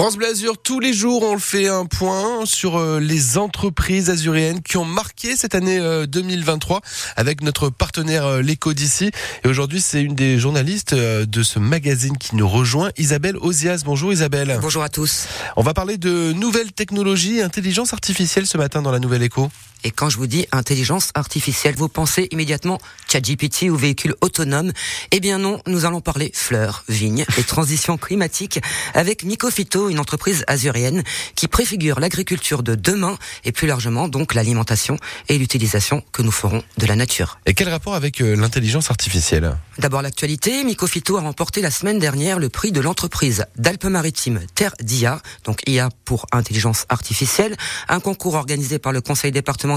France Bleu Azur, tous les jours, on le fait un point sur euh, les entreprises azuréennes qui ont marqué cette année 2023 euh, avec notre partenaire euh, L'Écho d'ici. Et aujourd'hui, c'est une des journalistes de ce magazine qui nous rejoint, Isabelle Ozias. Bonjour Isabelle. Bonjour à tous. On va parler de nouvelles technologies, intelligence artificielle ce matin dans la Nouvelle Écho. Et quand je vous dis intelligence artificielle, vous pensez immédiatement ChatGPT ou véhicule autonome Eh bien non, nous allons parler fleurs, vignes et transition climatique avec Mycophyto, une entreprise azurienne qui préfigure l'agriculture de demain et plus largement donc l'alimentation et l'utilisation que nous ferons de la nature. Et quel rapport avec euh, l'intelligence artificielle? D'abord l'actualité, Mycophyto a remporté la semaine dernière le prix de l'entreprise d'Alpes-Maritimes Terre d'IA, donc IA pour intelligence artificielle, un concours organisé par le conseil départemental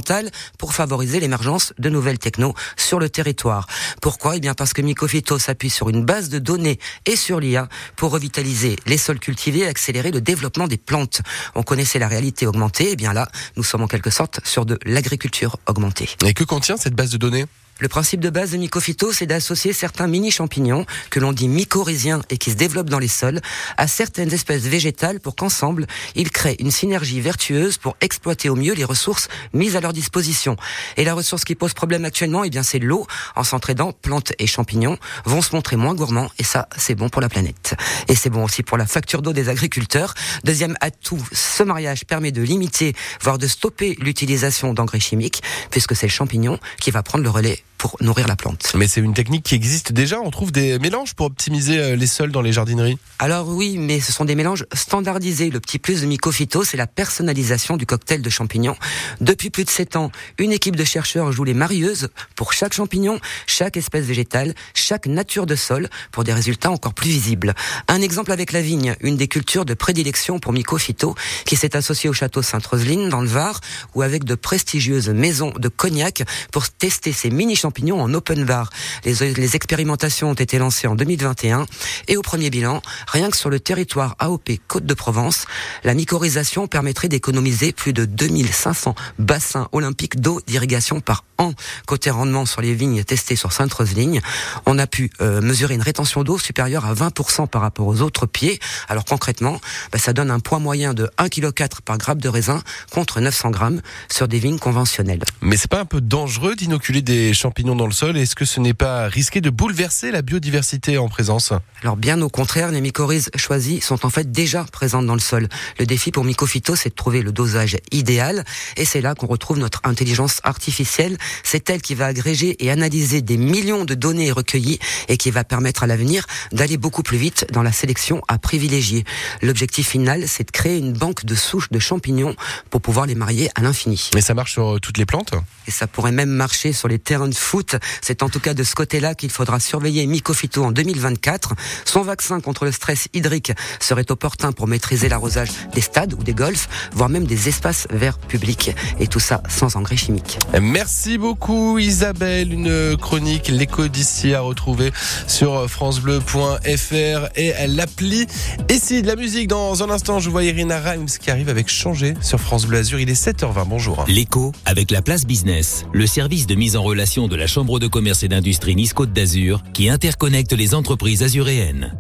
pour favoriser l'émergence de nouvelles technos sur le territoire. Pourquoi? Eh bien parce que Mycophyto s'appuie sur une base de données et sur l'IA pour revitaliser les sols cultivés et accélérer le développement des plantes. On connaissait la réalité augmentée, et eh bien là, nous sommes en quelque sorte sur de l'agriculture augmentée. Et que contient cette base de données? Le principe de base de Mycophyto, c'est d'associer certains mini-champignons, que l'on dit mycorhiziens et qui se développent dans les sols, à certaines espèces végétales pour qu'ensemble, ils créent une synergie vertueuse pour exploiter au mieux les ressources mises à leur disposition. Et la ressource qui pose problème actuellement, eh bien, c'est l'eau. En s'entraidant, plantes et champignons vont se montrer moins gourmands et ça, c'est bon pour la planète. Et c'est bon aussi pour la facture d'eau des agriculteurs. Deuxième atout, ce mariage permet de limiter, voire de stopper l'utilisation d'engrais chimiques, puisque c'est le champignon qui va prendre le relais pour nourrir la plante. Mais c'est une technique qui existe déjà. On trouve des mélanges pour optimiser euh, les sols dans les jardineries. Alors oui, mais ce sont des mélanges standardisés. Le petit plus de Mycophyto, c'est la personnalisation du cocktail de champignons. Depuis plus de 7 ans, une équipe de chercheurs joue les marieuses pour chaque champignon, chaque espèce végétale, chaque nature de sol pour des résultats encore plus visibles. Un exemple avec la vigne, une des cultures de prédilection pour Mycophyto qui s'est associée au château Sainte-Roseline dans le Var ou avec de prestigieuses maisons de cognac pour tester ces mini champignons en open bar. Les, expérimentations ont été lancées en 2021 et au premier bilan, rien que sur le territoire AOP Côte-de-Provence, la mycorhisation permettrait d'économiser plus de 2500 bassins olympiques d'eau d'irrigation par an. Côté rendement sur les vignes testées sur Sainte-Roseligne, on a pu euh, mesurer une rétention d'eau supérieure à 20% par rapport aux autres pieds. Alors concrètement, bah, ça donne un poids moyen de 1,4 kg par grappe de raisin contre 900 grammes sur des vignes conventionnelles. Mais c'est pas un peu dangereux d'inoculer des champignons dans le sol. Est-ce que ce n'est pas risqué de bouleverser la biodiversité en présence Alors bien au contraire, les mycorhizes choisies sont en fait déjà présentes dans le sol. Le défi pour Mycophyto, c'est de trouver le dosage idéal et c'est là qu'on retrouve notre intelligence artificielle. C'est elle qui va agréger et analyser des millions de données recueillies et qui va permettre à l'avenir d'aller beaucoup plus vite dans la sélection à privilégier. L'objectif final, c'est de créer une banque de souches de champignons pour pouvoir les marier à l'infini. Mais ça marche sur toutes les plantes Et ça pourrait même marcher sur les terrains de foot c'est en tout cas de ce côté-là qu'il faudra surveiller Mycophyto en 2024. Son vaccin contre le stress hydrique serait opportun pour maîtriser l'arrosage des stades ou des golfs, voire même des espaces verts publics. Et tout ça sans engrais chimiques. Merci beaucoup Isabelle. Une chronique, l'écho d'ici à retrouver sur francebleu.fr et l'appli. Ici de la musique dans un instant, je vois Irina Reims qui arrive avec Changer sur France Bleu Azur. Il est 7h20. Bonjour. L'écho avec la place business, le service de mise en relation de la la Chambre de commerce et d'industrie Nice Côte d'Azur qui interconnecte les entreprises azuréennes.